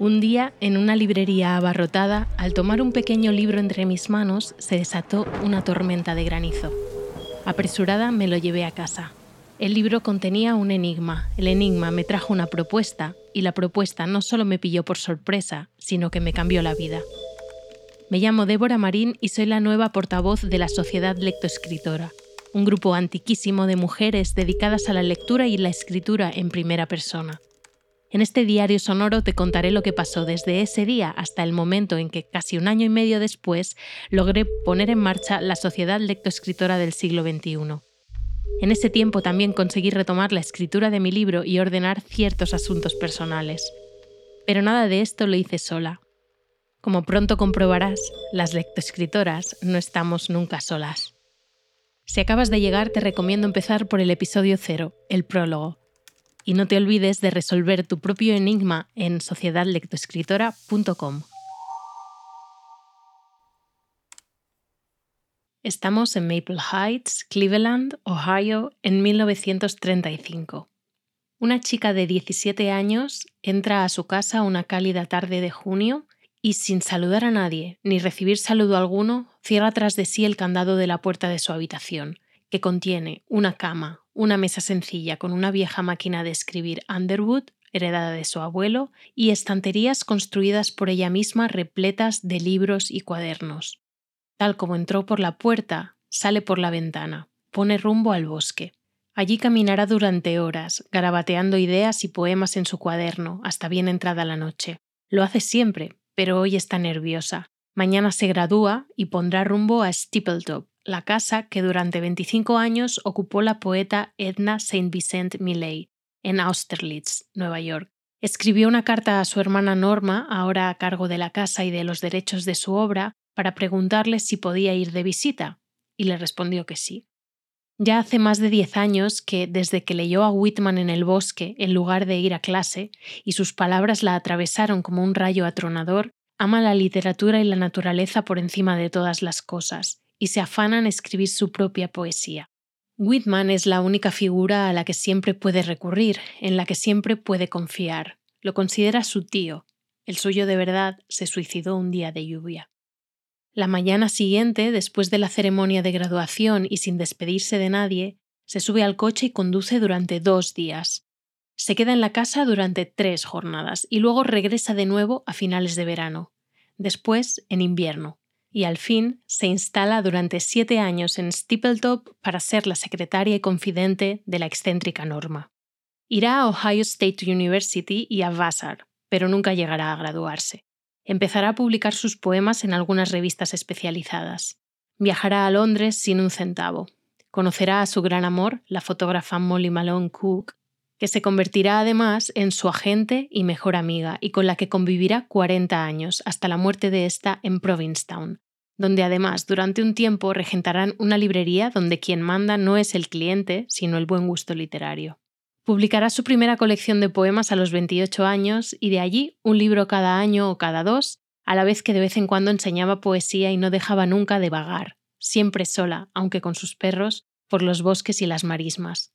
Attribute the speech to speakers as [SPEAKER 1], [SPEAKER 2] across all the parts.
[SPEAKER 1] Un día, en una librería abarrotada, al tomar un pequeño libro entre mis manos, se desató una tormenta de granizo. Apresurada me lo llevé a casa. El libro contenía un enigma. El enigma me trajo una propuesta y la propuesta no solo me pilló por sorpresa, sino que me cambió la vida. Me llamo Débora Marín y soy la nueva portavoz de la Sociedad Lectoescritora, un grupo antiquísimo de mujeres dedicadas a la lectura y la escritura en primera persona. En este diario sonoro te contaré lo que pasó desde ese día hasta el momento en que, casi un año y medio después, logré poner en marcha la Sociedad Lectoescritora del siglo XXI. En ese tiempo también conseguí retomar la escritura de mi libro y ordenar ciertos asuntos personales. Pero nada de esto lo hice sola. Como pronto comprobarás, las lectoescritoras no estamos nunca solas. Si acabas de llegar, te recomiendo empezar por el episodio cero, el prólogo, y no te olvides de resolver tu propio enigma en sociedadlectoescritora.com. Estamos en Maple Heights, Cleveland, Ohio, en 1935. Una chica de 17 años entra a su casa una cálida tarde de junio y sin saludar a nadie ni recibir saludo alguno, cierra tras de sí el candado de la puerta de su habitación, que contiene una cama, una mesa sencilla con una vieja máquina de escribir Underwood, heredada de su abuelo, y estanterías construidas por ella misma repletas de libros y cuadernos. Tal como entró por la puerta, sale por la ventana, pone rumbo al bosque. Allí caminará durante horas, garabateando ideas y poemas en su cuaderno, hasta bien entrada la noche. Lo hace siempre, pero hoy está nerviosa. Mañana se gradúa y pondrá rumbo a Steepletop, la casa que durante 25 años ocupó la poeta Edna St. Vincent Millay, en Austerlitz, Nueva York. Escribió una carta a su hermana Norma, ahora a cargo de la casa y de los derechos de su obra, para preguntarle si podía ir de visita, y le respondió que sí. Ya hace más de diez años que, desde que leyó a Whitman en el bosque en lugar de ir a clase, y sus palabras la atravesaron como un rayo atronador, ama la literatura y la naturaleza por encima de todas las cosas, y se afanan escribir su propia poesía. Whitman es la única figura a la que siempre puede recurrir, en la que siempre puede confiar. Lo considera su tío. El suyo de verdad se suicidó un día de lluvia. La mañana siguiente, después de la ceremonia de graduación y sin despedirse de nadie, se sube al coche y conduce durante dos días. Se queda en la casa durante tres jornadas y luego regresa de nuevo a finales de verano, después en invierno, y al fin se instala durante siete años en Steepletop para ser la secretaria y confidente de la excéntrica Norma. Irá a Ohio State University y a Vassar, pero nunca llegará a graduarse. Empezará a publicar sus poemas en algunas revistas especializadas. Viajará a Londres sin un centavo. Conocerá a su gran amor, la fotógrafa Molly Malone Cook, que se convertirá además en su agente y mejor amiga y con la que convivirá 40 años hasta la muerte de esta en Provincetown, donde además durante un tiempo regentarán una librería donde quien manda no es el cliente, sino el buen gusto literario. Publicará su primera colección de poemas a los 28 años y de allí un libro cada año o cada dos, a la vez que de vez en cuando enseñaba poesía y no dejaba nunca de vagar, siempre sola, aunque con sus perros, por los bosques y las marismas.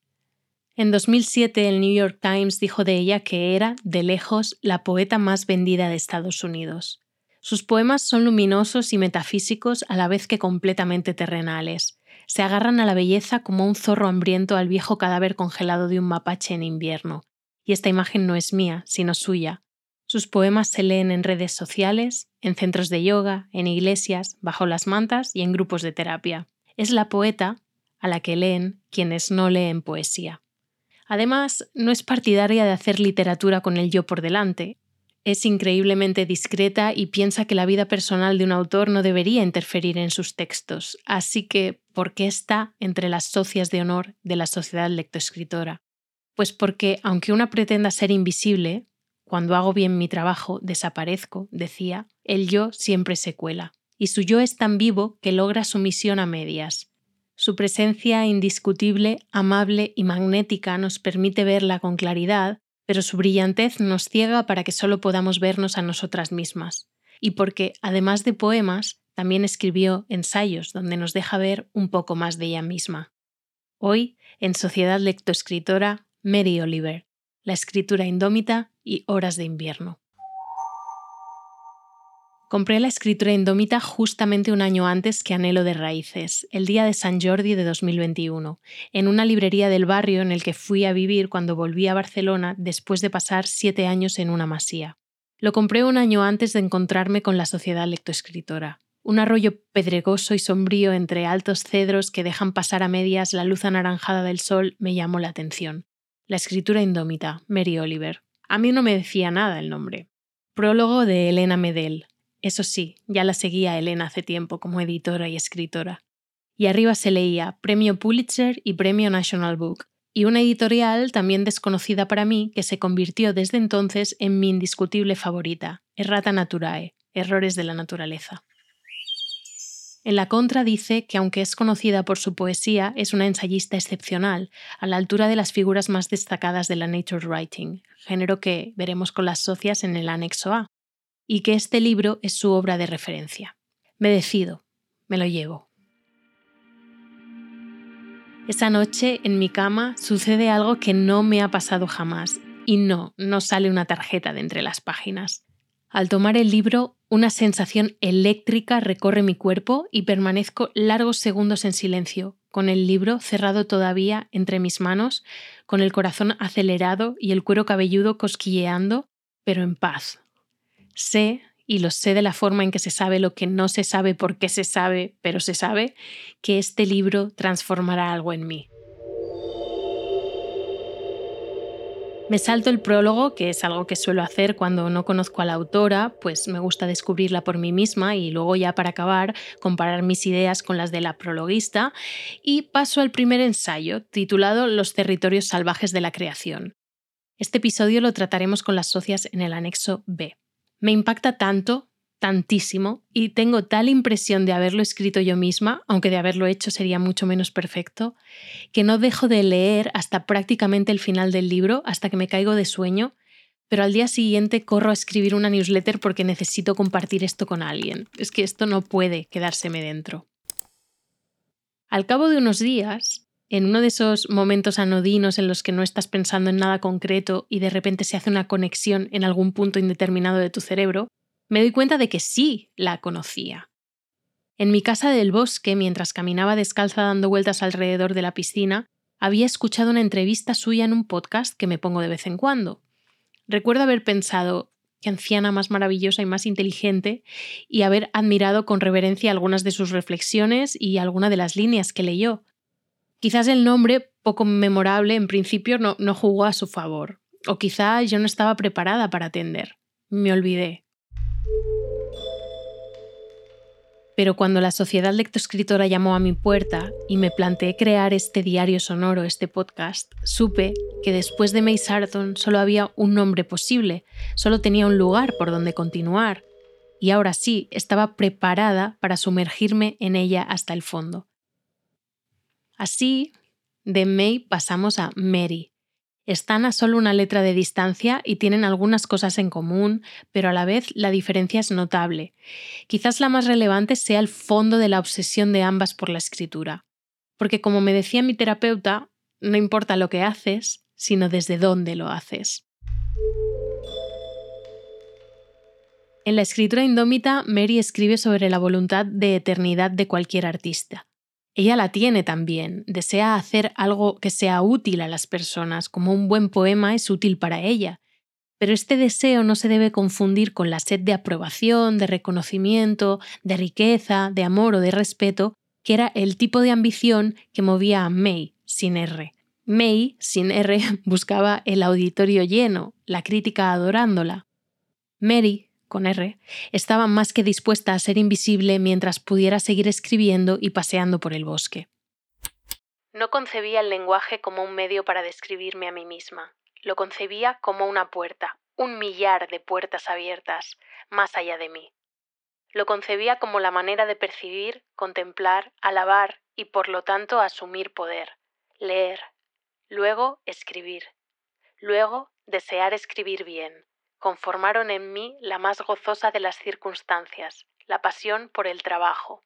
[SPEAKER 1] En 2007 el New York Times dijo de ella que era, de lejos, la poeta más vendida de Estados Unidos. Sus poemas son luminosos y metafísicos a la vez que completamente terrenales. Se agarran a la belleza como un zorro hambriento al viejo cadáver congelado de un mapache en invierno. Y esta imagen no es mía, sino suya. Sus poemas se leen en redes sociales, en centros de yoga, en iglesias, bajo las mantas y en grupos de terapia. Es la poeta a la que leen quienes no leen poesía. Además, no es partidaria de hacer literatura con el yo por delante. Es increíblemente discreta y piensa que la vida personal de un autor no debería interferir en sus textos, así que, ¿por qué está entre las socias de honor de la sociedad lectoescritora? Pues porque, aunque una pretenda ser invisible, cuando hago bien mi trabajo desaparezco, decía, el yo siempre se cuela, y su yo es tan vivo que logra su misión a medias, su presencia indiscutible, amable y magnética nos permite verla con claridad, pero su brillantez nos ciega para que solo podamos vernos a nosotras mismas. Y porque, además de poemas, también escribió ensayos donde nos deja ver un poco más de ella misma. Hoy, en Sociedad Lectoescritora, Mary Oliver, La escritura indómita y Horas de invierno. Compré la escritura indómita justamente un año antes que Anhelo de Raíces, el día de San Jordi de 2021, en una librería del barrio en el que fui a vivir cuando volví a Barcelona después de pasar siete años en una masía. Lo compré un año antes de encontrarme con la sociedad lectoescritora. Un arroyo pedregoso y sombrío entre altos cedros que dejan pasar a medias la luz anaranjada del sol me llamó la atención. La escritura indómita, Mary Oliver. A mí no me decía nada el nombre. Prólogo de Elena Medel, eso sí, ya la seguía Elena hace tiempo como editora y escritora. Y arriba se leía Premio Pulitzer y Premio National Book, y una editorial también desconocida para mí que se convirtió desde entonces en mi indiscutible favorita, Errata Naturae, Errores de la Naturaleza. En la contra dice que aunque es conocida por su poesía, es una ensayista excepcional, a la altura de las figuras más destacadas de la nature writing, género que veremos con las socias en el anexo A y que este libro es su obra de referencia. Me decido, me lo llevo. Esa noche, en mi cama, sucede algo que no me ha pasado jamás, y no, no sale una tarjeta de entre las páginas. Al tomar el libro, una sensación eléctrica recorre mi cuerpo y permanezco largos segundos en silencio, con el libro cerrado todavía entre mis manos, con el corazón acelerado y el cuero cabelludo cosquilleando, pero en paz, Sé, y lo sé de la forma en que se sabe lo que no se sabe por qué se sabe, pero se sabe, que este libro transformará algo en mí. Me salto el prólogo, que es algo que suelo hacer cuando no conozco a la autora, pues me gusta descubrirla por mí misma y luego ya para acabar comparar mis ideas con las de la prologuista, y paso al primer ensayo, titulado Los territorios salvajes de la creación. Este episodio lo trataremos con las socias en el anexo B. Me impacta tanto, tantísimo, y tengo tal impresión de haberlo escrito yo misma, aunque de haberlo hecho sería mucho menos perfecto, que no dejo de leer hasta prácticamente el final del libro, hasta que me caigo de sueño, pero al día siguiente corro a escribir una newsletter porque necesito compartir esto con alguien. Es que esto no puede quedárseme dentro. Al cabo de unos días, en uno de esos momentos anodinos en los que no estás pensando en nada concreto y de repente se hace una conexión en algún punto indeterminado de tu cerebro, me doy cuenta de que sí la conocía. En mi casa del bosque, mientras caminaba descalza dando vueltas alrededor de la piscina, había escuchado una entrevista suya en un podcast que me pongo de vez en cuando. Recuerdo haber pensado, qué anciana más maravillosa y más inteligente, y haber admirado con reverencia algunas de sus reflexiones y alguna de las líneas que leyó, Quizás el nombre, poco memorable en principio, no, no jugó a su favor. O quizá yo no estaba preparada para atender. Me olvidé. Pero cuando la sociedad lectoescritora llamó a mi puerta y me planteé crear este diario sonoro, este podcast, supe que después de May Sarton solo había un nombre posible, solo tenía un lugar por donde continuar. Y ahora sí, estaba preparada para sumergirme en ella hasta el fondo. Así, de May pasamos a Mary. Están a solo una letra de distancia y tienen algunas cosas en común, pero a la vez la diferencia es notable. Quizás la más relevante sea el fondo de la obsesión de ambas por la escritura. Porque como me decía mi terapeuta, no importa lo que haces, sino desde dónde lo haces. En la escritura indómita, Mary escribe sobre la voluntad de eternidad de cualquier artista. Ella la tiene también, desea hacer algo que sea útil a las personas, como un buen poema es útil para ella. Pero este deseo no se debe confundir con la sed de aprobación, de reconocimiento, de riqueza, de amor o de respeto, que era el tipo de ambición que movía a May, sin R. May, sin R, buscaba el auditorio lleno, la crítica adorándola. Mary con R, estaba más que dispuesta a ser invisible mientras pudiera seguir escribiendo y paseando por el bosque. No concebía el lenguaje como un medio para describirme a mí misma. Lo concebía como una puerta, un millar de puertas abiertas, más allá de mí. Lo concebía como la manera de percibir, contemplar, alabar y por lo tanto asumir poder, leer, luego escribir, luego desear escribir bien, conformaron en mí la más gozosa de las circunstancias, la pasión por el trabajo.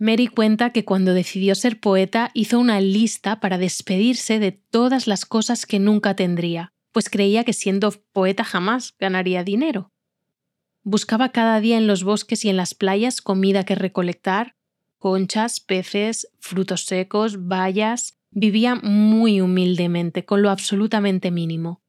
[SPEAKER 1] Mary cuenta que cuando decidió ser poeta hizo una lista para despedirse de todas las cosas que nunca tendría, pues creía que siendo poeta jamás ganaría dinero. buscaba cada día en los bosques y en las playas comida que recolectar, conchas, peces, frutos secos, bayas. Vivía muy humildemente, con lo absolutamente mínimo.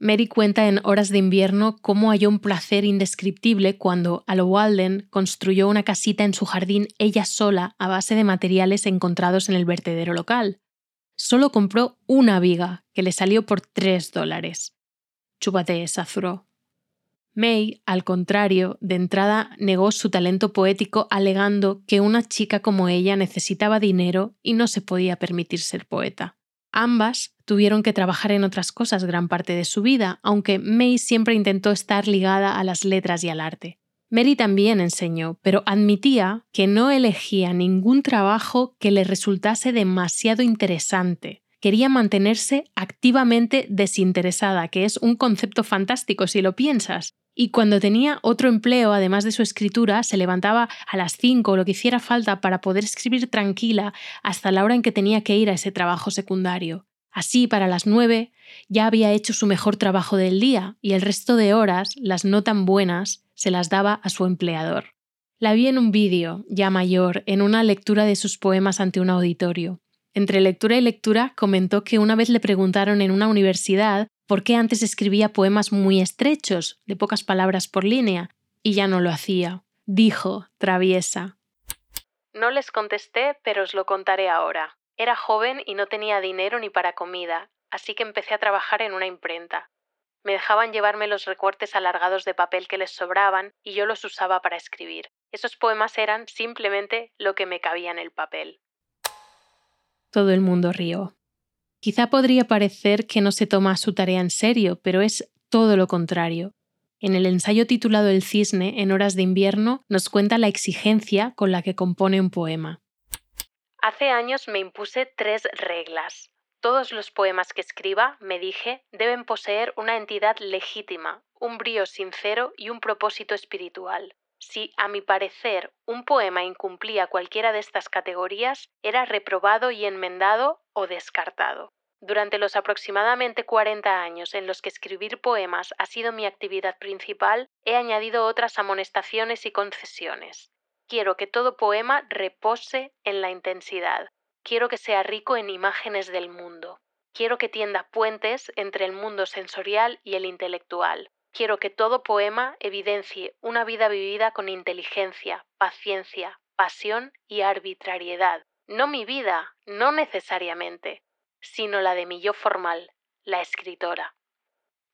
[SPEAKER 1] Mary cuenta en Horas de invierno cómo halló un placer indescriptible cuando, a lo Walden, construyó una casita en su jardín ella sola a base de materiales encontrados en el vertedero local. Solo compró una viga, que le salió por tres dólares. Chúpate esa, May, al contrario, de entrada negó su talento poético alegando que una chica como ella necesitaba dinero y no se podía permitir ser poeta. Ambas tuvieron que trabajar en otras cosas gran parte de su vida, aunque May siempre intentó estar ligada a las letras y al arte. Mary también enseñó, pero admitía que no elegía ningún trabajo que le resultase demasiado interesante. Quería mantenerse activamente desinteresada, que es un concepto fantástico si lo piensas. Y cuando tenía otro empleo, además de su escritura, se levantaba a las 5 o lo que hiciera falta para poder escribir tranquila hasta la hora en que tenía que ir a ese trabajo secundario. Así, para las 9 ya había hecho su mejor trabajo del día y el resto de horas, las no tan buenas, se las daba a su empleador. La vi en un vídeo, ya mayor, en una lectura de sus poemas ante un auditorio. Entre lectura y lectura comentó que una vez le preguntaron en una universidad por qué antes escribía poemas muy estrechos, de pocas palabras por línea, y ya no lo hacía. Dijo, traviesa. No les contesté, pero os lo contaré ahora. Era joven y no tenía dinero ni para comida, así que empecé a trabajar en una imprenta. Me dejaban llevarme los recortes alargados de papel que les sobraban y yo los usaba para escribir. Esos poemas eran simplemente lo que me cabía en el papel. Todo el mundo rió. Quizá podría parecer que no se toma su tarea en serio, pero es todo lo contrario. En el ensayo titulado El cisne, en horas de invierno, nos cuenta la exigencia con la que compone un poema. Hace años me impuse tres reglas. Todos los poemas que escriba, me dije, deben poseer una entidad legítima, un brío sincero y un propósito espiritual. Si, a mi parecer, un poema incumplía cualquiera de estas categorías, era reprobado y enmendado o descartado. Durante los aproximadamente 40 años en los que escribir poemas ha sido mi actividad principal, he añadido otras amonestaciones y concesiones. Quiero que todo poema repose en la intensidad. Quiero que sea rico en imágenes del mundo. Quiero que tienda puentes entre el mundo sensorial y el intelectual. Quiero que todo poema evidencie una vida vivida con inteligencia, paciencia, pasión y arbitrariedad. No mi vida, no necesariamente, sino la de mi yo formal, la escritora.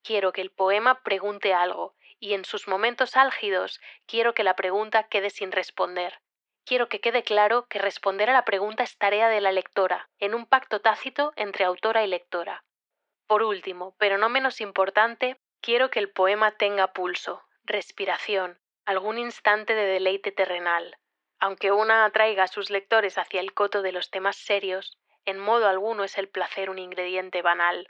[SPEAKER 1] Quiero que el poema pregunte algo, y en sus momentos álgidos quiero que la pregunta quede sin responder. Quiero que quede claro que responder a la pregunta es tarea de la lectora, en un pacto tácito entre autora y lectora. Por último, pero no menos importante, Quiero que el poema tenga pulso, respiración, algún instante de deleite terrenal. Aunque una atraiga a sus lectores hacia el coto de los temas serios, en modo alguno es el placer un ingrediente banal.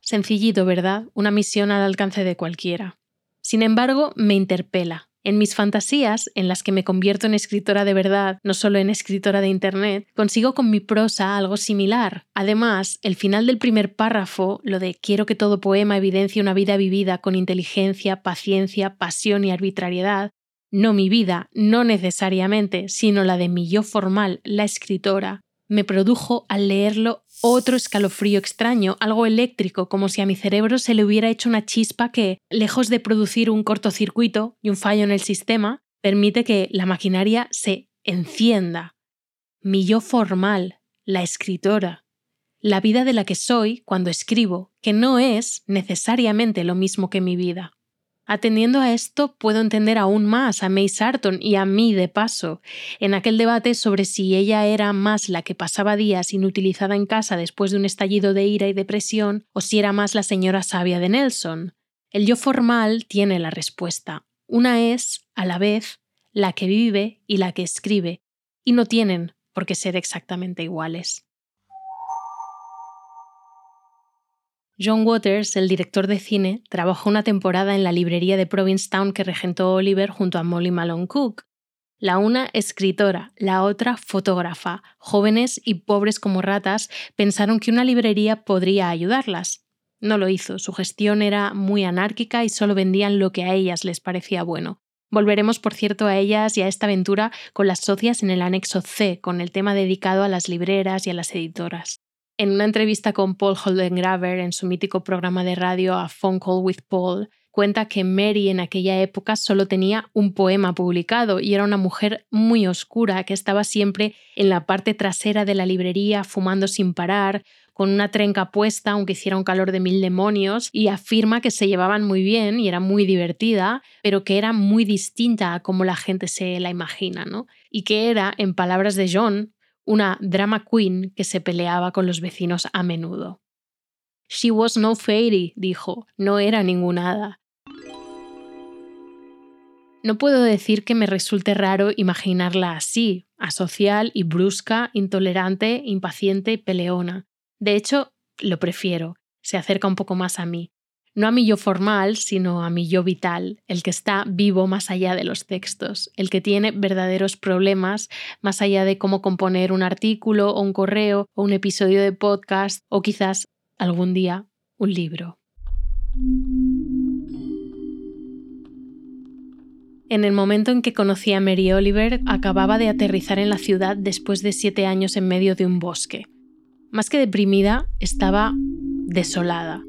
[SPEAKER 1] Sencillito, ¿verdad? Una misión al alcance de cualquiera. Sin embargo, me interpela. En mis fantasías, en las que me convierto en escritora de verdad, no solo en escritora de Internet, consigo con mi prosa algo similar. Además, el final del primer párrafo, lo de quiero que todo poema evidencie una vida vivida con inteligencia, paciencia, pasión y arbitrariedad, no mi vida, no necesariamente, sino la de mi yo formal, la escritora, me produjo al leerlo otro escalofrío extraño, algo eléctrico, como si a mi cerebro se le hubiera hecho una chispa que, lejos de producir un cortocircuito y un fallo en el sistema, permite que la maquinaria se encienda. Mi yo formal, la escritora, la vida de la que soy cuando escribo, que no es necesariamente lo mismo que mi vida. Atendiendo a esto, puedo entender aún más a May Sarton y a mí de paso, en aquel debate sobre si ella era más la que pasaba días inutilizada en casa después de un estallido de ira y depresión, o si era más la señora sabia de Nelson. El yo formal tiene la respuesta. Una es, a la vez, la que vive y la que escribe, y no tienen por qué ser exactamente iguales. John Waters, el director de cine, trabajó una temporada en la librería de Provincetown que regentó Oliver junto a Molly Malone Cook. La una escritora, la otra fotógrafa. Jóvenes y pobres como ratas pensaron que una librería podría ayudarlas. No lo hizo, su gestión era muy anárquica y solo vendían lo que a ellas les parecía bueno. Volveremos, por cierto, a ellas y a esta aventura con las socias en el anexo C, con el tema dedicado a las libreras y a las editoras. En una entrevista con Paul Holdengraver en su mítico programa de radio A Phone Call with Paul, cuenta que Mary en aquella época solo tenía un poema publicado y era una mujer muy oscura que estaba siempre en la parte trasera de la librería fumando sin parar, con una trenca puesta aunque hiciera un calor de mil demonios y afirma que se llevaban muy bien y era muy divertida, pero que era muy distinta a como la gente se la imagina, ¿no? Y que era, en palabras de John, una drama queen que se peleaba con los vecinos a menudo. She was no fairy, dijo, no era ninguna hada. No puedo decir que me resulte raro imaginarla así, asocial y brusca, intolerante, impaciente y peleona. De hecho, lo prefiero, se acerca un poco más a mí. No a mi yo formal, sino a mi yo vital, el que está vivo más allá de los textos, el que tiene verdaderos problemas más allá de cómo componer un artículo o un correo o un episodio de podcast o quizás algún día un libro. En el momento en que conocí a Mary Oliver, acababa de aterrizar en la ciudad después de siete años en medio de un bosque. Más que deprimida, estaba desolada.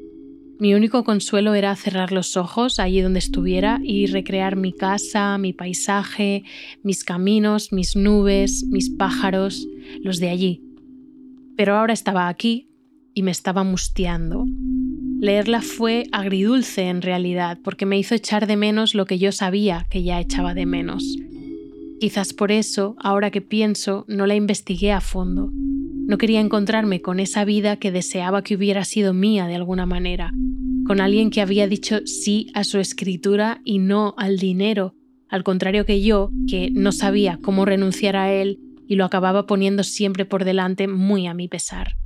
[SPEAKER 1] Mi único consuelo era cerrar los ojos allí donde estuviera y recrear mi casa, mi paisaje, mis caminos, mis nubes, mis pájaros, los de allí. Pero ahora estaba aquí y me estaba mustiando. Leerla fue agridulce en realidad, porque me hizo echar de menos lo que yo sabía que ya echaba de menos. Quizás por eso, ahora que pienso, no la investigué a fondo. No quería encontrarme con esa vida que deseaba que hubiera sido mía de alguna manera, con alguien que había dicho sí a su escritura y no al dinero, al contrario que yo, que no sabía cómo renunciar a él y lo acababa poniendo siempre por delante muy a mi pesar.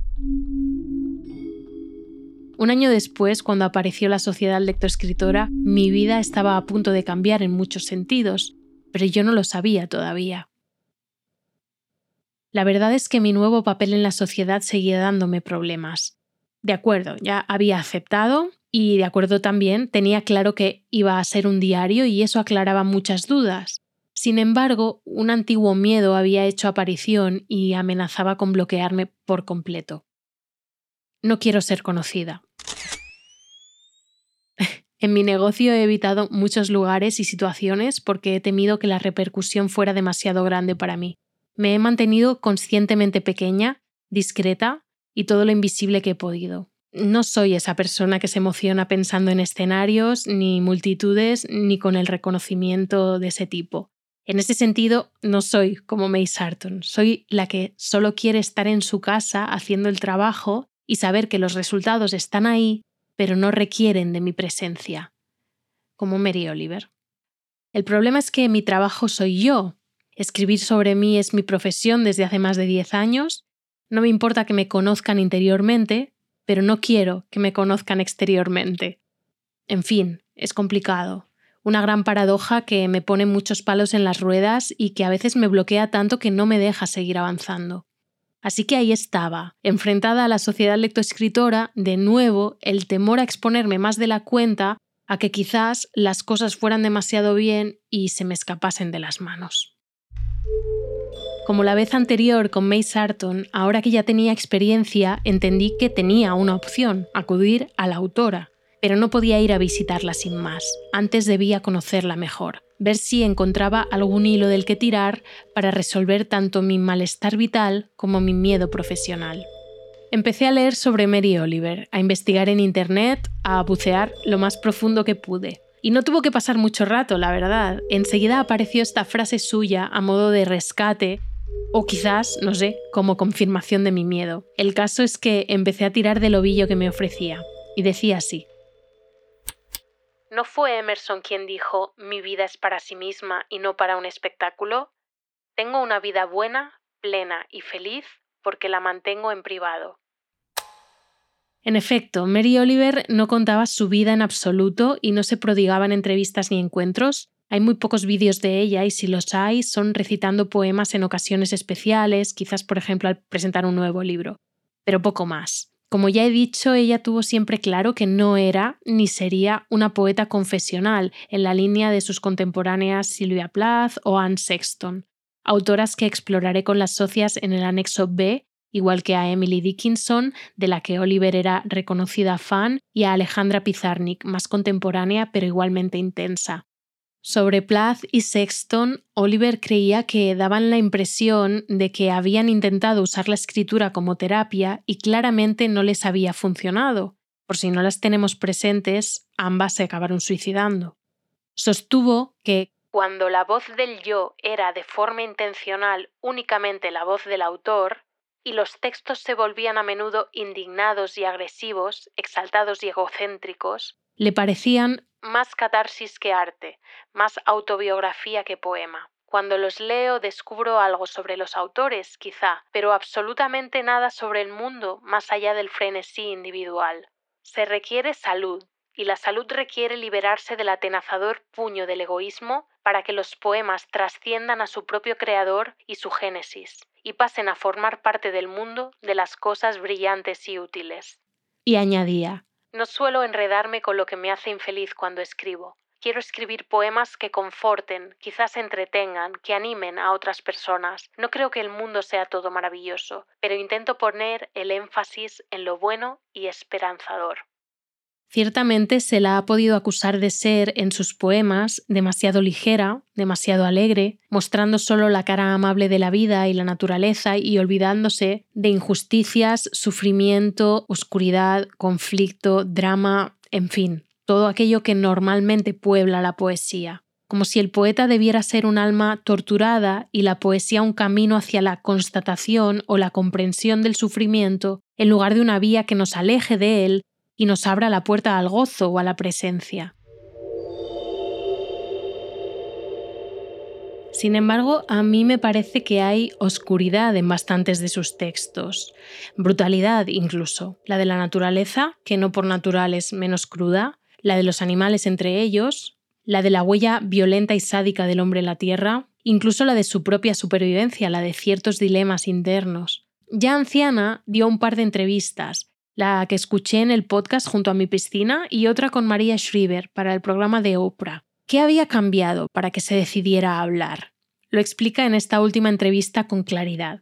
[SPEAKER 1] Un año después, cuando apareció la Sociedad Lectoescritora, mi vida estaba a punto de cambiar en muchos sentidos, pero yo no lo sabía todavía. La verdad es que mi nuevo papel en la sociedad seguía dándome problemas. De acuerdo, ya había aceptado y de acuerdo también tenía claro que iba a ser un diario y eso aclaraba muchas dudas. Sin embargo, un antiguo miedo había hecho aparición y amenazaba con bloquearme por completo. No quiero ser conocida. En mi negocio he evitado muchos lugares y situaciones porque he temido que la repercusión fuera demasiado grande para mí. Me he mantenido conscientemente pequeña, discreta y todo lo invisible que he podido. No soy esa persona que se emociona pensando en escenarios, ni multitudes, ni con el reconocimiento de ese tipo. En ese sentido, no soy como May Sarton, soy la que solo quiere estar en su casa haciendo el trabajo y saber que los resultados están ahí, pero no requieren de mi presencia, como Mary Oliver. El problema es que mi trabajo soy yo. Escribir sobre mí es mi profesión desde hace más de 10 años. No me importa que me conozcan interiormente, pero no quiero que me conozcan exteriormente. En fin, es complicado. Una gran paradoja que me pone muchos palos en las ruedas y que a veces me bloquea tanto que no me deja seguir avanzando. Así que ahí estaba, enfrentada a la sociedad lectoescritora, de nuevo el temor a exponerme más de la cuenta a que quizás las cosas fueran demasiado bien y se me escapasen de las manos. Como la vez anterior con May Sarton, ahora que ya tenía experiencia, entendí que tenía una opción, acudir a la autora, pero no podía ir a visitarla sin más. Antes debía conocerla mejor ver si encontraba algún hilo del que tirar para resolver tanto mi malestar vital como mi miedo profesional. Empecé a leer sobre Mary Oliver, a investigar en Internet, a bucear lo más profundo que pude. Y no tuvo que pasar mucho rato, la verdad. Enseguida apareció esta frase suya a modo de rescate, o quizás, no sé, como confirmación de mi miedo. El caso es que empecé a tirar del ovillo que me ofrecía. Y decía así. ¿No fue Emerson quien dijo mi vida es para sí misma y no para un espectáculo? Tengo una vida buena, plena y feliz porque la mantengo en privado. En efecto, Mary Oliver no contaba su vida en absoluto y no se prodigaba en entrevistas ni encuentros. Hay muy pocos vídeos de ella y si los hay son recitando poemas en ocasiones especiales, quizás por ejemplo al presentar un nuevo libro. Pero poco más. Como ya he dicho, ella tuvo siempre claro que no era ni sería una poeta confesional en la línea de sus contemporáneas Sylvia Plath o Anne Sexton, autoras que exploraré con las socias en el anexo B, igual que a Emily Dickinson, de la que Oliver era reconocida fan, y a Alejandra Pizarnik, más contemporánea pero igualmente intensa. Sobre Plath y Sexton, Oliver creía que daban la impresión de que habían intentado usar la escritura como terapia y claramente no les había funcionado. Por si no las tenemos presentes, ambas se acabaron suicidando. Sostuvo que cuando la voz del yo era de forma intencional únicamente la voz del autor, y los textos se volvían a menudo indignados y agresivos, exaltados y egocéntricos, le parecían más catarsis que arte, más autobiografía que poema. Cuando los leo descubro algo sobre los autores, quizá, pero absolutamente nada sobre el mundo más allá del frenesí individual. Se requiere salud, y la salud requiere liberarse del atenazador puño del egoísmo para que los poemas trasciendan a su propio creador y su génesis, y pasen a formar parte del mundo de las cosas brillantes y útiles. Y añadía, no suelo enredarme con lo que me hace infeliz cuando escribo. Quiero escribir poemas que conforten, quizás entretengan, que animen a otras personas. No creo que el mundo sea todo maravilloso, pero intento poner el énfasis en lo bueno y esperanzador. Ciertamente se la ha podido acusar de ser, en sus poemas, demasiado ligera, demasiado alegre, mostrando solo la cara amable de la vida y la naturaleza y olvidándose de injusticias, sufrimiento, oscuridad, conflicto, drama, en fin, todo aquello que normalmente puebla la poesía. Como si el poeta debiera ser un alma torturada y la poesía un camino hacia la constatación o la comprensión del sufrimiento, en lugar de una vía que nos aleje de él y nos abra la puerta al gozo o a la presencia. Sin embargo, a mí me parece que hay oscuridad en bastantes de sus textos, brutalidad incluso, la de la naturaleza, que no por natural es menos cruda, la de los animales entre ellos, la de la huella violenta y sádica del hombre en la tierra, incluso la de su propia supervivencia, la de ciertos dilemas internos. Ya anciana dio un par de entrevistas la que escuché en el podcast junto a mi piscina y otra con María Schreiber para el programa de Oprah. ¿Qué había cambiado para que se decidiera a hablar? Lo explica en esta última entrevista con claridad.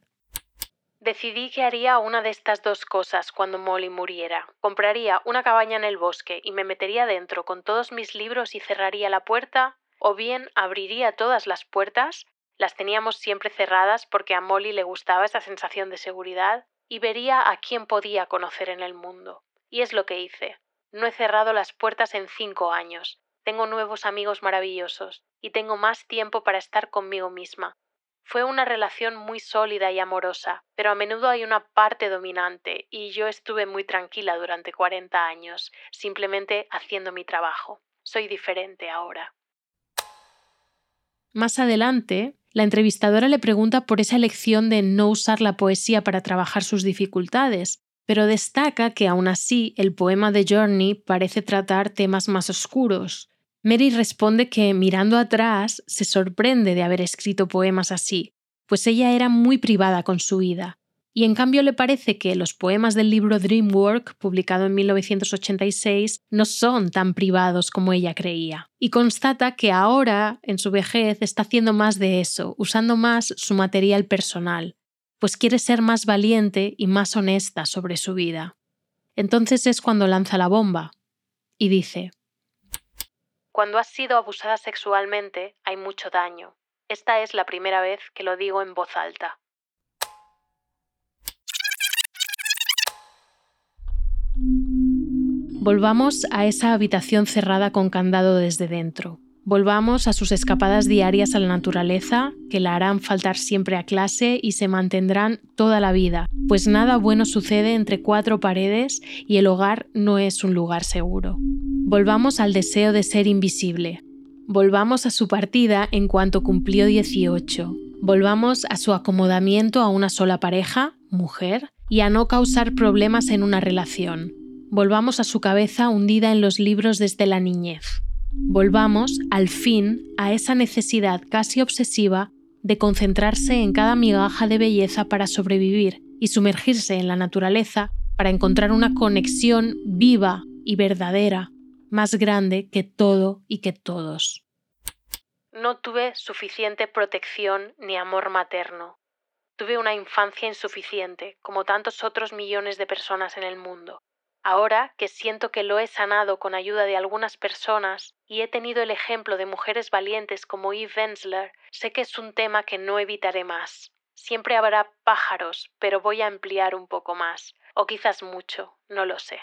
[SPEAKER 1] Decidí que haría una de estas dos cosas cuando Molly muriera. Compraría una cabaña en el bosque y me metería dentro con todos mis libros y cerraría la puerta, o bien abriría todas las puertas, las teníamos siempre cerradas porque a Molly le gustaba esa sensación de seguridad, y vería a quién podía conocer en el mundo. Y es lo que hice. No he cerrado las puertas en cinco años. Tengo nuevos amigos maravillosos y tengo más tiempo para estar conmigo misma. Fue una relación muy sólida y amorosa, pero a menudo hay una parte dominante y yo estuve muy tranquila durante 40 años, simplemente haciendo mi trabajo. Soy diferente ahora. Más adelante, la entrevistadora le pregunta por esa elección de no usar la poesía para trabajar sus dificultades, pero destaca que aún así el poema de Journey parece tratar temas más oscuros. Mary responde que mirando atrás se sorprende de haber escrito poemas así, pues ella era muy privada con su vida, y en cambio le parece que los poemas del libro Dreamwork, publicado en 1986, no son tan privados como ella creía. Y constata que ahora, en su vejez, está haciendo más de eso, usando más su material personal, pues quiere ser más valiente y más honesta sobre su vida. Entonces es cuando lanza la bomba y dice, Cuando has sido abusada sexualmente hay mucho daño. Esta es la primera vez que lo digo en voz alta. Volvamos a esa habitación cerrada con candado desde dentro. Volvamos a sus escapadas diarias a la naturaleza, que la harán faltar siempre a clase y se mantendrán toda la vida, pues nada bueno sucede entre cuatro paredes y el hogar no es un lugar seguro. Volvamos al deseo de ser invisible. Volvamos a su partida en cuanto cumplió 18. Volvamos a su acomodamiento a una sola pareja, mujer, y a no causar problemas en una relación volvamos a su cabeza hundida en los libros desde la niñez. Volvamos, al fin, a esa necesidad casi obsesiva de concentrarse en cada migaja de belleza para sobrevivir y sumergirse en la naturaleza para encontrar una conexión viva y verdadera, más grande que todo y que todos. No tuve suficiente protección ni amor materno. Tuve una infancia insuficiente, como tantos otros millones de personas en el mundo. Ahora que siento que lo he sanado con ayuda de algunas personas y he tenido el ejemplo de mujeres valientes como Eve Ensler, sé que es un tema que no evitaré más. Siempre habrá pájaros, pero voy a ampliar un poco más, o quizás mucho, no lo sé.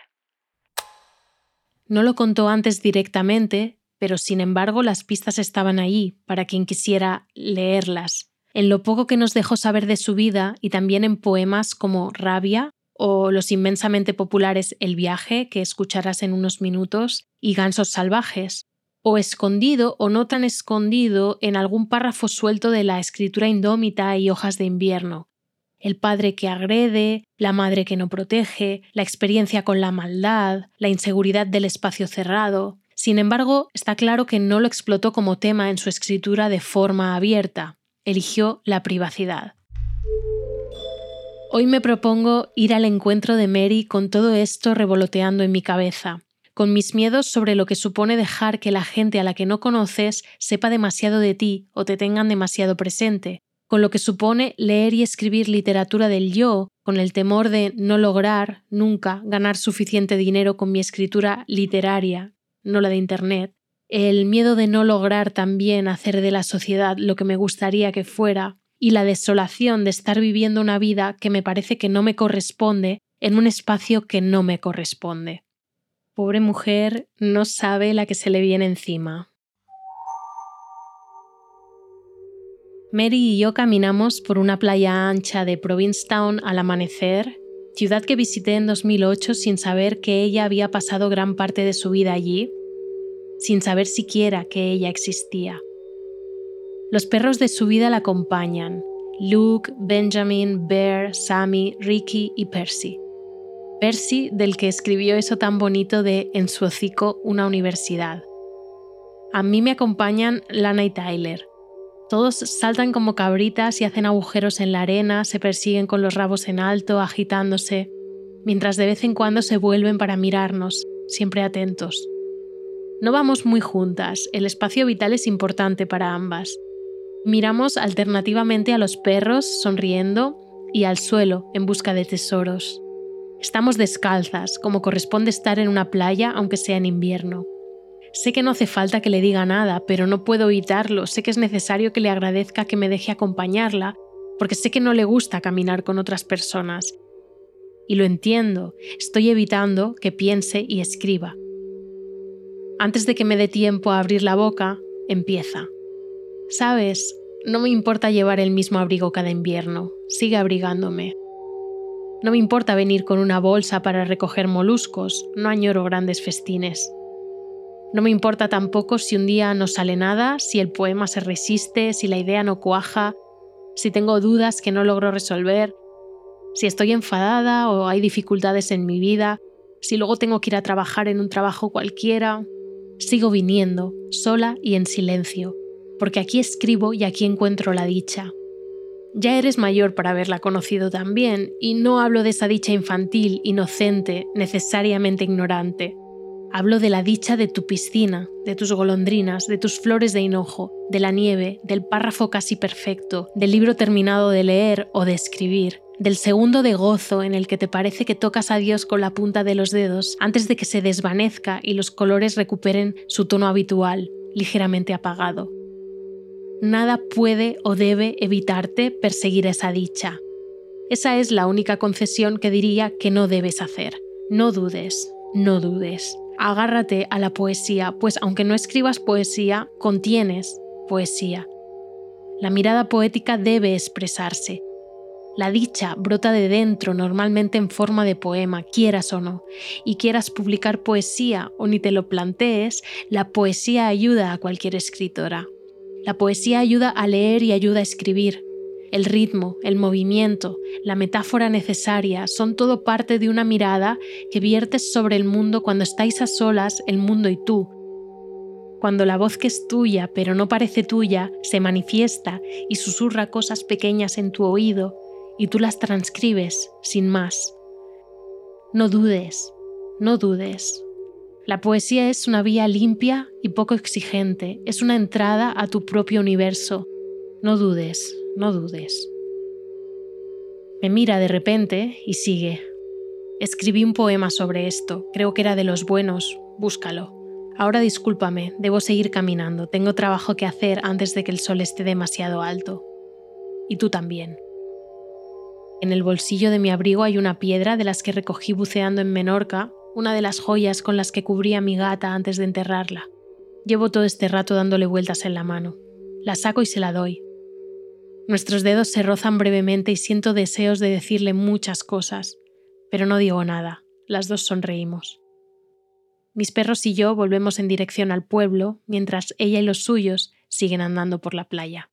[SPEAKER 1] No lo contó antes directamente, pero sin embargo las pistas estaban ahí para quien quisiera leerlas. En lo poco que nos dejó saber de su vida y también en poemas como Rabia o los inmensamente populares El viaje, que escucharás en unos minutos, y Gansos salvajes, o escondido o no tan escondido en algún párrafo suelto de la escritura indómita y hojas de invierno. El padre que agrede, la madre que no protege, la experiencia con la maldad, la inseguridad del espacio cerrado. Sin embargo, está claro que no lo explotó como tema en su escritura de forma abierta. Eligió la privacidad. Hoy me propongo ir al encuentro de Mary con todo esto revoloteando en mi cabeza con mis miedos sobre lo que supone dejar que la gente a la que no conoces sepa demasiado de ti o te tengan demasiado presente, con lo que supone leer y escribir literatura del yo, con el temor de no lograr nunca ganar suficiente dinero con mi escritura literaria, no la de Internet, el miedo de no lograr también hacer de la sociedad lo que me gustaría que fuera, y la desolación de estar viviendo una vida que me parece que no me corresponde en un espacio que no me corresponde. Pobre mujer, no sabe la que se le viene encima. Mary y yo caminamos por una playa ancha de Provincetown al amanecer, ciudad que visité en 2008 sin saber que ella había pasado gran parte de su vida allí, sin saber siquiera que ella existía. Los perros de su vida la acompañan, Luke, Benjamin, Bear, Sammy, Ricky y Percy. Percy, del que escribió eso tan bonito de En su hocico una universidad. A mí me acompañan Lana y Tyler. Todos saltan como cabritas y hacen agujeros en la arena, se persiguen con los rabos en alto, agitándose, mientras de vez en cuando se vuelven para mirarnos, siempre atentos. No vamos muy juntas, el espacio vital es importante para ambas. Miramos alternativamente a los perros, sonriendo, y al suelo, en busca de tesoros. Estamos descalzas, como corresponde estar en una playa aunque sea en invierno. Sé que no hace falta que le diga nada, pero no puedo evitarlo. Sé que es necesario que le agradezca que me deje acompañarla, porque sé que no le gusta caminar con otras personas. Y lo entiendo, estoy evitando que piense y escriba. Antes de que me dé tiempo a abrir la boca, empieza. Sabes, no me importa llevar el mismo abrigo cada invierno, sigue abrigándome. No me importa venir con una bolsa para recoger moluscos, no añoro grandes festines. No me importa tampoco si un día no sale nada, si el poema se resiste, si la idea no cuaja, si tengo dudas que no logro resolver, si estoy enfadada o hay dificultades en mi vida, si luego tengo que ir a trabajar en un trabajo cualquiera. Sigo viniendo, sola y en silencio, porque aquí escribo y aquí encuentro la dicha. Ya eres mayor para haberla conocido también, y no hablo de esa dicha infantil, inocente, necesariamente ignorante. Hablo de la dicha de tu piscina, de tus golondrinas, de tus flores de hinojo, de la nieve, del párrafo casi perfecto, del libro terminado de leer o de escribir, del segundo de gozo en el que te parece que tocas a Dios con la punta de los dedos antes de que se desvanezca y los colores recuperen su tono habitual, ligeramente apagado nada puede o debe evitarte perseguir esa dicha. Esa es la única concesión que diría que no debes hacer. No dudes, no dudes. Agárrate a la poesía, pues aunque no escribas poesía, contienes poesía. La mirada poética debe expresarse. La dicha brota de dentro, normalmente en forma de poema, quieras o no. Y quieras publicar poesía o ni te lo plantees, la poesía ayuda a cualquier escritora. La poesía ayuda a leer y ayuda a escribir. El ritmo, el movimiento, la metáfora necesaria son todo parte de una mirada que viertes sobre el mundo cuando estáis a solas, el mundo y tú. Cuando la voz que es tuya pero no parece tuya se manifiesta y susurra cosas pequeñas en tu oído y tú las transcribes sin más. No dudes, no dudes. La poesía es una vía limpia y poco exigente, es una entrada a tu propio universo. No dudes, no dudes. Me mira de repente y sigue. Escribí un poema sobre esto, creo que era de los buenos, búscalo. Ahora discúlpame, debo seguir caminando, tengo trabajo que hacer antes de que el sol esté demasiado alto. Y tú también. En el bolsillo de mi abrigo hay una piedra de las que recogí buceando en Menorca, una de las joyas con las que cubrí a mi gata antes de enterrarla. Llevo todo este rato dándole vueltas en la mano. La saco y se la doy. Nuestros dedos se rozan brevemente y siento deseos de decirle muchas cosas, pero no digo nada. Las dos sonreímos. Mis perros y yo volvemos en dirección al pueblo, mientras ella y los suyos siguen andando por la playa.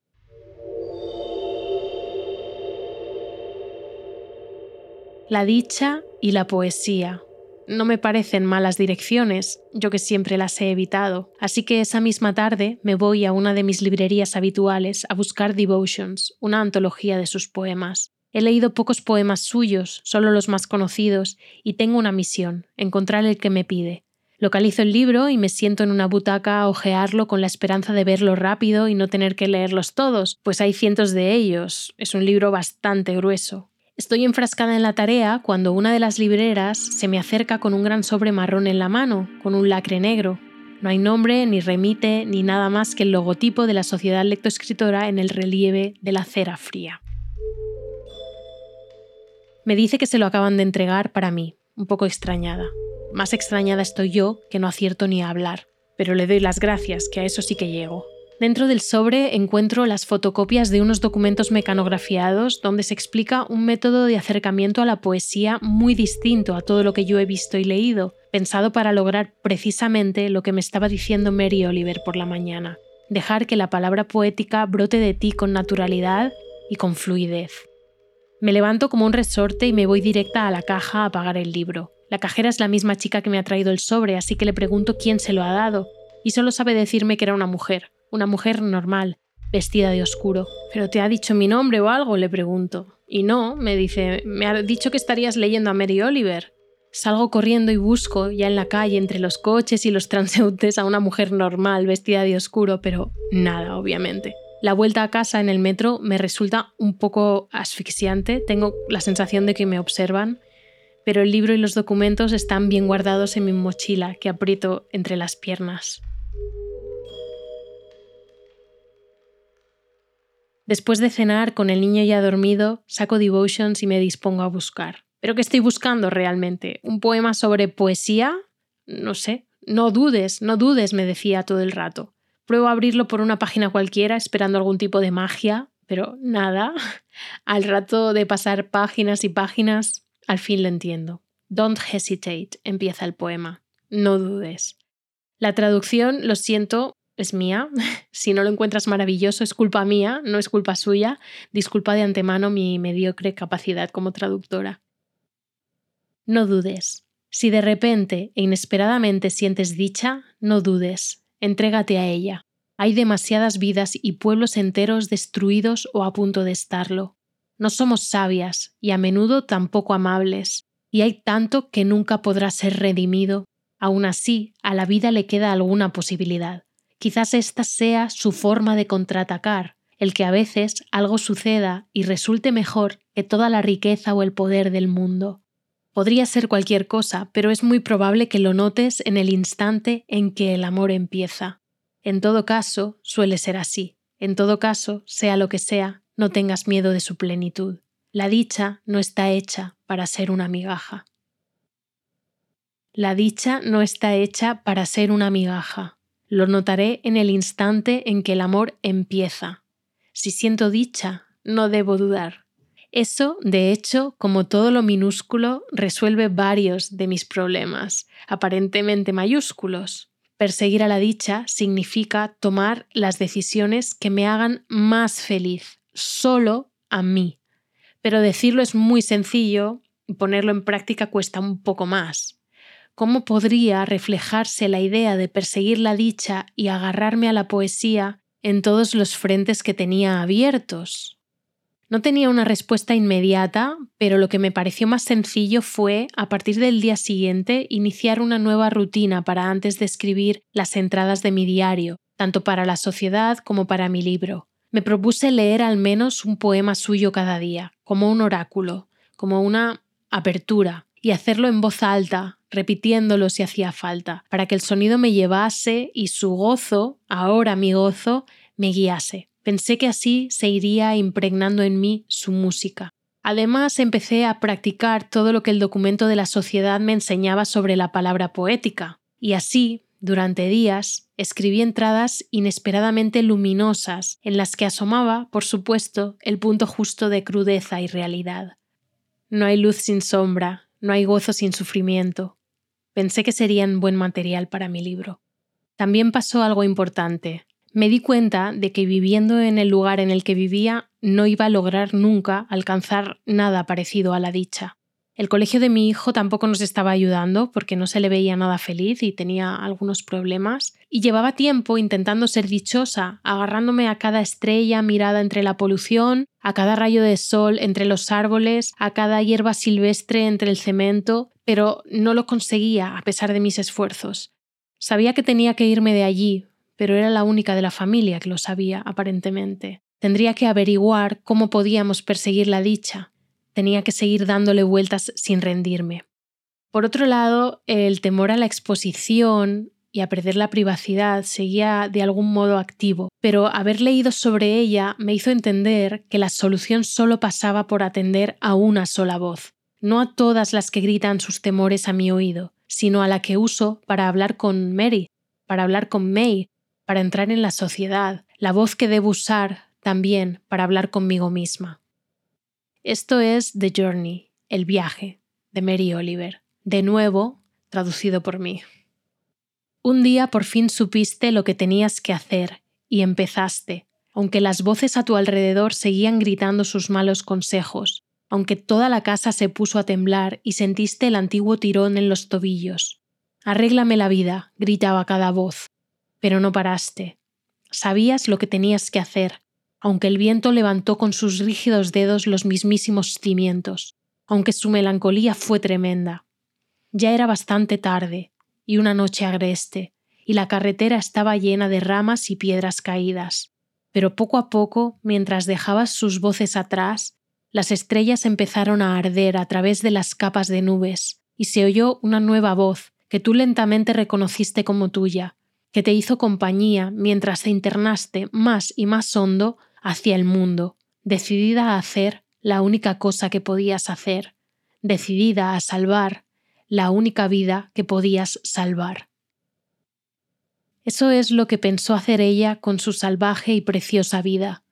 [SPEAKER 1] La dicha y la poesía. No me parecen malas direcciones, yo que siempre las he evitado, así que esa misma tarde me voy a una de mis librerías habituales a buscar Devotions, una antología de sus poemas. He leído pocos poemas suyos, solo los más conocidos, y tengo una misión, encontrar el que me pide. Localizo el libro y me siento en una butaca a hojearlo con la esperanza de verlo rápido y no tener que leerlos todos, pues hay cientos de ellos. Es un libro bastante grueso. Estoy enfrascada en la tarea cuando una de las libreras se me acerca con un gran sobre marrón en la mano, con un lacre negro. No hay nombre, ni remite, ni nada más que el logotipo de la sociedad lectoescritora en el relieve de la cera fría. Me dice que se lo acaban de entregar para mí, un poco extrañada. Más extrañada estoy yo, que no acierto ni a hablar, pero le doy las gracias, que a eso sí que llego. Dentro del sobre encuentro las fotocopias de unos documentos mecanografiados donde se explica un método de acercamiento a la poesía muy distinto a todo lo que yo he visto y leído, pensado para lograr precisamente lo que me estaba diciendo Mary Oliver por la mañana, dejar que la palabra poética brote de ti con naturalidad y con fluidez. Me levanto como un resorte y me voy directa a la caja a pagar el libro. La cajera es la misma chica que me ha traído el sobre, así que le pregunto quién se lo ha dado, y solo sabe decirme que era una mujer, una mujer normal, vestida de oscuro. ¿Pero te ha dicho mi nombre o algo? le pregunto. Y no, me dice, me ha dicho que estarías leyendo a Mary Oliver. Salgo corriendo y busco, ya en la calle, entre los coches y los transeúntes, a una mujer normal, vestida de oscuro, pero nada, obviamente. La vuelta a casa en el metro me resulta un poco asfixiante, tengo la sensación de que me observan, pero el libro y los documentos están bien guardados en mi mochila que aprieto entre las piernas. Después de cenar con el niño ya dormido, saco Devotions y me dispongo a buscar. ¿Pero qué estoy buscando realmente? ¿Un poema sobre poesía? No sé. No dudes, no dudes, me decía todo el rato. Pruebo a abrirlo por una página cualquiera esperando algún tipo de magia, pero nada. Al rato de pasar páginas y páginas, al fin lo entiendo. Don't hesitate, empieza el poema. No dudes. La traducción, lo siento, es mía. Si no lo encuentras maravilloso, es culpa mía, no es culpa suya. Disculpa de antemano mi mediocre capacidad como traductora. No dudes. Si de repente e inesperadamente sientes dicha, no dudes. Entrégate a ella. Hay demasiadas vidas y pueblos enteros destruidos o a punto de estarlo. No somos sabias y a menudo tampoco amables, y hay tanto que nunca podrá ser redimido. Aún así, a la vida le queda alguna posibilidad. Quizás esta sea su forma de contraatacar, el que a veces algo suceda y resulte mejor que toda la riqueza o el poder del mundo. Podría ser cualquier cosa, pero es muy probable que lo notes en el instante en que el amor empieza. En todo caso, suele ser así. En todo caso, sea lo que sea, no tengas miedo de su plenitud. La dicha no está hecha para ser una migaja. La dicha no está hecha para ser una migaja. Lo notaré en el instante en que el amor empieza. Si siento dicha, no debo dudar. Eso, de hecho, como todo lo minúsculo, resuelve varios de mis problemas, aparentemente mayúsculos. Perseguir a la dicha significa tomar las decisiones que me hagan más feliz, solo a mí. Pero decirlo es muy sencillo y ponerlo en práctica cuesta un poco más. ¿Cómo podría reflejarse la idea de perseguir la dicha y agarrarme a la poesía en todos los frentes que tenía abiertos? No tenía una respuesta inmediata, pero lo que me pareció más sencillo fue, a partir del día siguiente, iniciar una nueva rutina para antes de escribir las entradas de mi diario, tanto para la sociedad como para mi libro. Me propuse leer al menos un poema suyo cada día, como un oráculo, como una apertura, y hacerlo en voz alta, repitiéndolo si hacía falta, para que el sonido me llevase y su gozo, ahora mi gozo, me guiase. Pensé que así se iría impregnando en mí su música. Además, empecé a practicar todo lo que el documento de la sociedad me enseñaba sobre la palabra poética, y así, durante días, escribí entradas inesperadamente luminosas en las que asomaba, por supuesto, el punto justo de crudeza y realidad. No hay luz sin sombra, no hay gozo sin sufrimiento. Pensé que serían buen material para mi libro. También pasó algo importante me di cuenta de que viviendo en el lugar en el que vivía no iba a lograr nunca alcanzar nada parecido a la dicha. El colegio de mi hijo tampoco nos estaba ayudando porque no se le veía nada feliz y tenía algunos problemas, y llevaba tiempo intentando ser dichosa, agarrándome a cada estrella mirada entre la polución, a cada rayo de sol entre los árboles, a cada hierba silvestre entre el cemento, pero no lo conseguía a pesar de mis esfuerzos. Sabía que tenía que irme de allí, pero era la única de la familia que lo sabía, aparentemente. Tendría que averiguar cómo podíamos perseguir la dicha. Tenía que seguir dándole vueltas sin rendirme. Por otro lado, el temor a la exposición y a perder la privacidad seguía de algún modo activo, pero haber leído sobre ella me hizo entender que la solución solo pasaba por atender a una sola voz, no a todas las que gritan sus temores a mi oído, sino a la que uso para hablar con Mary, para hablar con May, para entrar en la sociedad, la voz que debo usar también para hablar conmigo misma. Esto es The Journey, el viaje, de Mary Oliver, de nuevo traducido por mí. Un día por fin supiste lo que tenías que hacer y empezaste, aunque las voces a tu alrededor seguían gritando sus malos consejos, aunque toda la casa se puso a temblar y sentiste el antiguo tirón en los tobillos. Arréglame la vida, gritaba cada voz, pero no paraste. Sabías lo que tenías que hacer, aunque el viento levantó con sus rígidos dedos los mismísimos cimientos, aunque su melancolía fue tremenda. Ya era bastante tarde, y una noche agreste, y la carretera estaba llena de ramas y piedras caídas. Pero poco a poco, mientras dejabas sus voces atrás, las estrellas empezaron a arder a través de las capas de nubes, y se oyó una nueva voz que tú lentamente reconociste como tuya, que te hizo compañía mientras te internaste más y más hondo hacia el mundo, decidida a hacer la única cosa que podías hacer, decidida a salvar la única vida que podías salvar. Eso es lo que pensó hacer ella con su salvaje y preciosa vida,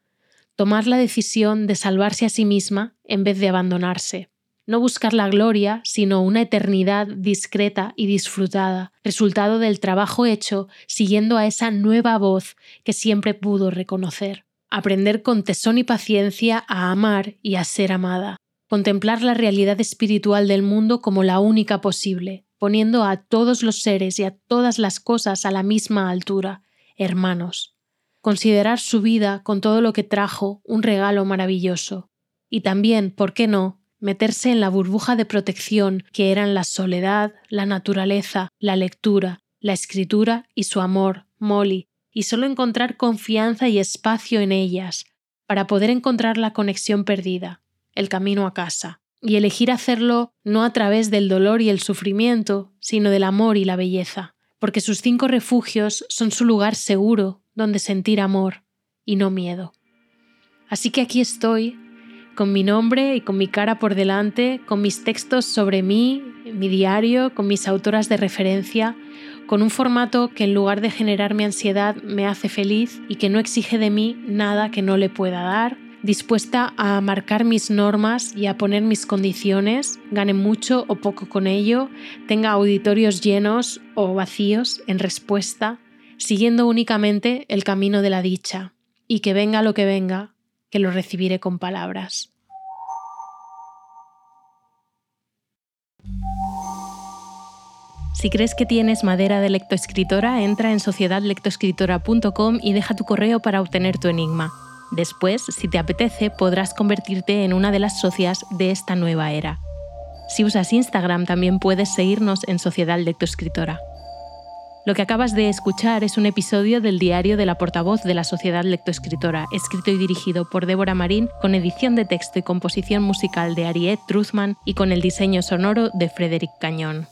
[SPEAKER 1] tomar la decisión de salvarse a sí misma en vez de abandonarse no buscar la gloria, sino una eternidad discreta y disfrutada, resultado del trabajo hecho siguiendo a esa nueva voz que siempre pudo reconocer. Aprender con tesón y paciencia a amar y a ser amada. Contemplar la realidad espiritual del mundo como la única posible, poniendo a todos los seres y a todas las cosas a la misma altura, hermanos. Considerar su vida con todo lo que trajo un regalo maravilloso. Y también, ¿por qué no?, meterse en la burbuja de protección que eran la soledad, la naturaleza, la lectura, la escritura y su amor, Molly, y solo encontrar confianza y espacio en ellas, para poder encontrar la conexión perdida, el camino a casa, y elegir hacerlo no a través del dolor y el sufrimiento, sino del amor y la belleza, porque sus cinco refugios son su lugar seguro donde sentir amor y no miedo. Así que aquí estoy con mi nombre y con mi cara por delante, con mis textos sobre mí, mi diario, con mis autoras de referencia, con un formato que en lugar de generarme ansiedad me hace feliz y que no exige de mí nada que no le pueda dar, dispuesta a marcar mis normas y a poner mis condiciones, gane mucho o poco con ello, tenga auditorios llenos o vacíos en respuesta, siguiendo únicamente el camino de la dicha, y que venga lo que venga, que lo recibiré con palabras. Si crees que tienes madera de lectoescritora, entra en sociedadlectoescritora.com y deja tu correo para obtener tu enigma. Después, si te apetece, podrás convertirte en una de las socias de esta nueva era. Si usas Instagram también puedes seguirnos en Sociedad Lectoescritora. Lo que acabas de escuchar es un episodio del diario de la portavoz de la Sociedad Lectoescritora, escrito y dirigido por Débora Marín, con edición de texto y composición musical de Ariette Truthman y con el diseño sonoro de Frederick Cañón.